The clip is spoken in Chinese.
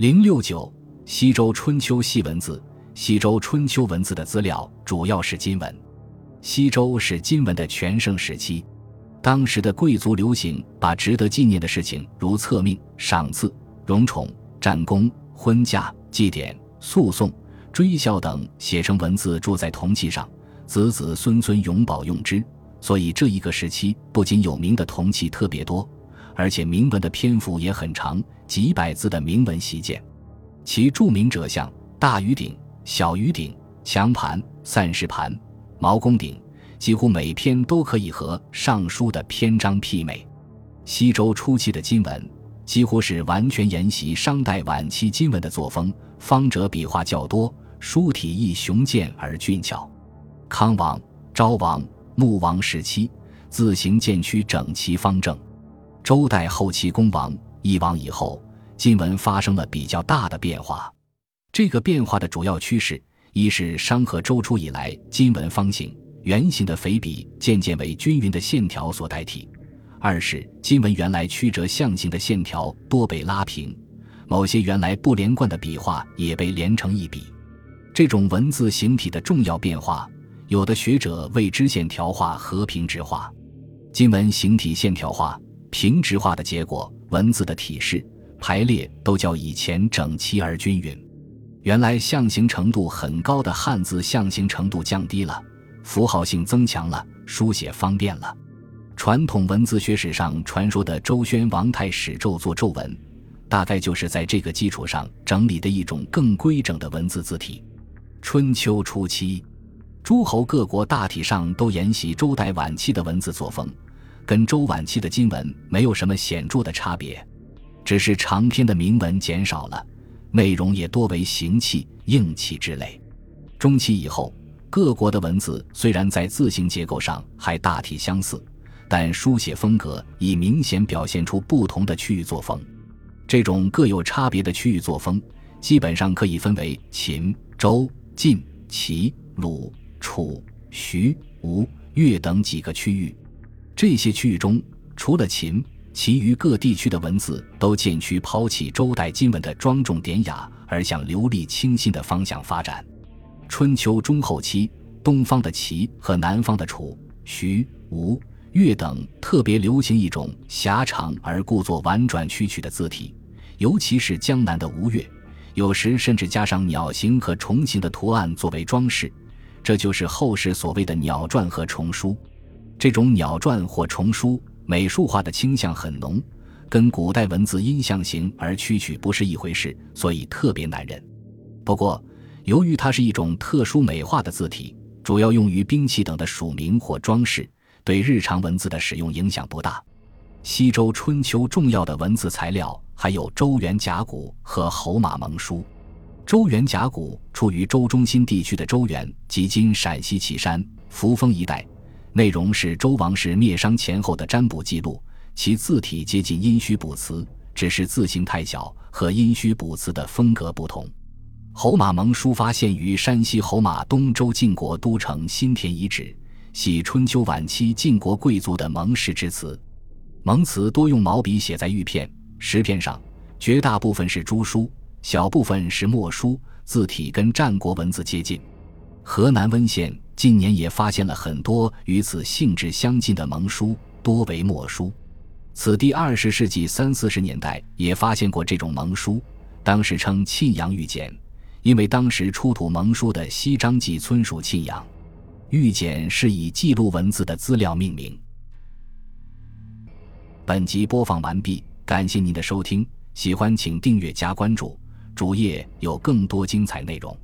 零六九西周春秋系文字，西周春秋文字的资料主要是金文。西周是金文的全盛时期，当时的贵族流行把值得纪念的事情，如册命、赏赐、荣宠、战功、婚嫁、祭典、诉讼、追孝等，写成文字铸在铜器上，子子孙孙永保用之。所以这一个时期不仅有名的铜器特别多，而且铭文的篇幅也很长，几百字的铭文习见。其著名者像大禹鼎、小禹鼎、强盘、散氏盘、毛公鼎，几乎每篇都可以和《尚书》的篇章媲美。西周初期的金文几乎是完全沿袭商代晚期金文的作风，方折笔画较多，书体亦雄健而俊俏。康王、昭王。穆王时期，字形渐趋整齐方正；周代后期，公王、义王以后，金文发生了比较大的变化。这个变化的主要趋势，一是商和周初以来金文方形、圆形的肥笔渐渐为均匀的线条所代替；二是金文原来曲折象形的线条多被拉平，某些原来不连贯的笔画也被连成一笔。这种文字形体的重要变化。有的学者为之线条化和平直化，金文形体线条化、平直化的结果，文字的体式排列都较以前整齐而均匀。原来象形程度很高的汉字象形程度降低了，符号性增强了，书写方便了。传统文字学史上传说的周宣王太史咒作咒文，大概就是在这个基础上整理的一种更规整的文字字体。春秋初期。诸侯各国大体上都沿袭周代晚期的文字作风，跟周晚期的金文没有什么显著的差别，只是长篇的铭文减少了，内容也多为形器、硬器之类。中期以后，各国的文字虽然在字形结构上还大体相似，但书写风格已明显表现出不同的区域作风。这种各有差别的区域作风，基本上可以分为秦、周、晋、齐、鲁。楚、徐、吴、越等几个区域，这些区域中，除了秦，其余各地区的文字都渐趋抛弃周代金文的庄重典雅，而向流利清新的方向发展。春秋中后期，东方的齐和南方的楚、徐、吴、越等特别流行一种狭长而故作婉转曲曲的字体，尤其是江南的吴越，有时甚至加上鸟形和虫形的图案作为装饰。这就是后世所谓的鸟篆和虫书。这种鸟篆或虫书美术化的倾向很浓，跟古代文字音象形而曲曲不是一回事，所以特别难认。不过，由于它是一种特殊美化的字体，主要用于兵器等的署名或装饰，对日常文字的使用影响不大。西周春秋重要的文字材料还有周原甲骨和侯马盟书。周原甲骨出于周中心地区的周原，即今陕西岐山、扶风一带，内容是周王室灭商前后的占卜记录。其字体接近殷墟卜辞，只是字形太小，和殷墟卜辞的风格不同。侯马盟书发现于山西侯马东周晋国都城新田遗址，系春秋晚期晋国贵族的盟誓之词。盟词多用毛笔写在玉片、石片上，绝大部分是朱书。小部分是墨书，字体跟战国文字接近。河南温县近年也发现了很多与此性质相近的盟书，多为墨书。此地二十世纪三四十年代也发现过这种盟书，当时称沁阳玉简，因为当时出土盟书的西张记村属沁阳。玉简是以记录文字的资料命名。本集播放完毕，感谢您的收听，喜欢请订阅加关注。主页有更多精彩内容。